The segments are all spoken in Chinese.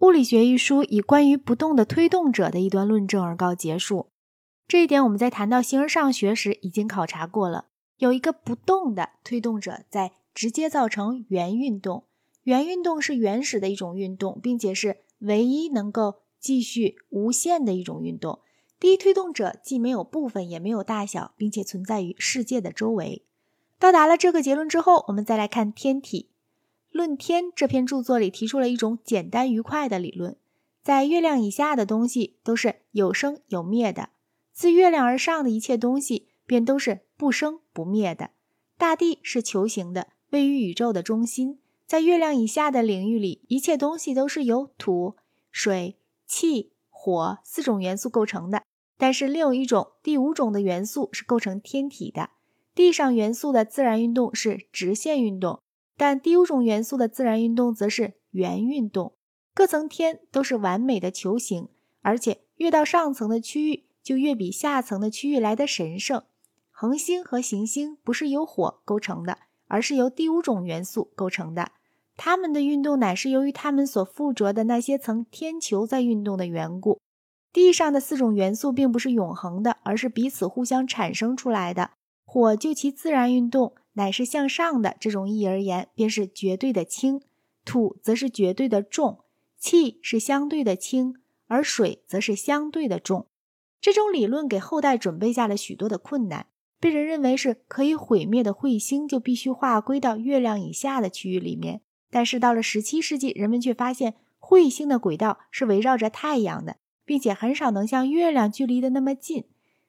物理学一书以关于不动的推动者的一段论证而告结束。这一点我们在谈到形而上学时已经考察过了。有一个不动的推动者在直接造成圆运动，圆运动是原始的一种运动，并且是唯一能够继续无限的一种运动。第一推动者既没有部分，也没有大小，并且存在于世界的周围。到达了这个结论之后，我们再来看天体。《论天》这篇著作里提出了一种简单愉快的理论：在月亮以下的东西都是有生有灭的，自月亮而上的一切东西便都是不生不灭的。大地是球形的，位于宇宙的中心。在月亮以下的领域里，一切东西都是由土、水、气、火四种元素构成的。但是另有一种第五种的元素是构成天体的。地上元素的自然运动是直线运动。但第五种元素的自然运动则是圆运动。各层天都是完美的球形，而且越到上层的区域，就越比下层的区域来的神圣。恒星和行星不是由火构成的，而是由第五种元素构成的。它们的运动乃是由于它们所附着的那些层天球在运动的缘故。地上的四种元素并不是永恒的，而是彼此互相产生出来的。火就其自然运动。乃是向上的这种意义而言，便是绝对的轻；土则是绝对的重，气是相对的轻，而水则是相对的重。这种理论给后代准备下了许多的困难。被人认为是可以毁灭的彗星，就必须划归到月亮以下的区域里面。但是到了十七世纪，人们却发现彗星的轨道是围绕着太阳的，并且很少能像月亮距离的那么近。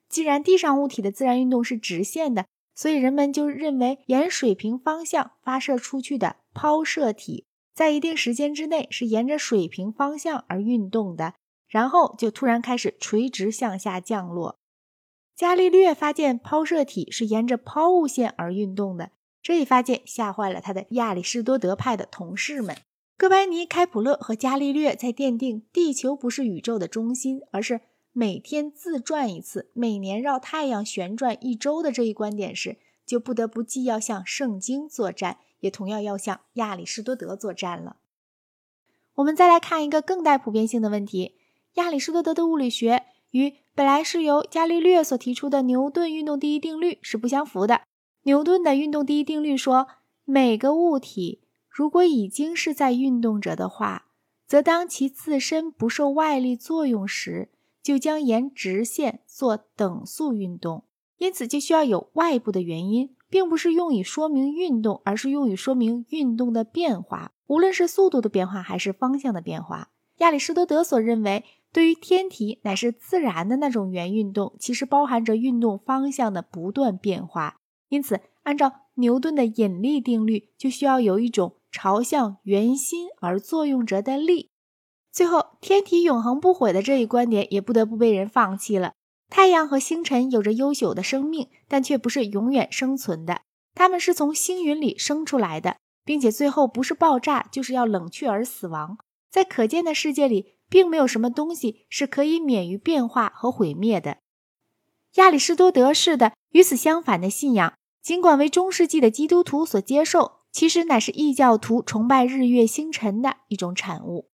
既然地上物体的自然运动是直线的，所以人们就认为，沿水平方向发射出去的抛射体，在一定时间之内是沿着水平方向而运动的，然后就突然开始垂直向下降落。伽利略发现抛射体是沿着抛物线而运动的，这一发现吓坏了他的亚里士多德派的同事们。哥白尼、开普勒和伽利略在奠定地球不是宇宙的中心，而是。每天自转一次，每年绕太阳旋转一周的这一观点时，就不得不既要向圣经作战，也同样要向亚里士多德作战了。我们再来看一个更带普遍性的问题：亚里士多德的物理学与本来是由伽利略所提出的牛顿运动第一定律是不相符的。牛顿的运动第一定律说，每个物体如果已经是在运动着的话，则当其自身不受外力作用时，就将沿直线做等速运动，因此就需要有外部的原因，并不是用以说明运动，而是用于说明运动的变化，无论是速度的变化还是方向的变化。亚里士多德所认为，对于天体乃是自然的那种圆运动，其实包含着运动方向的不断变化。因此，按照牛顿的引力定律，就需要有一种朝向圆心而作用着的力。最后，天体永恒不毁的这一观点也不得不被人放弃了。太阳和星辰有着悠久的生命，但却不是永远生存的。它们是从星云里生出来的，并且最后不是爆炸，就是要冷却而死亡。在可见的世界里，并没有什么东西是可以免于变化和毁灭的。亚里士多德式的与此相反的信仰，尽管为中世纪的基督徒所接受，其实乃是异教徒崇拜日月星辰的一种产物。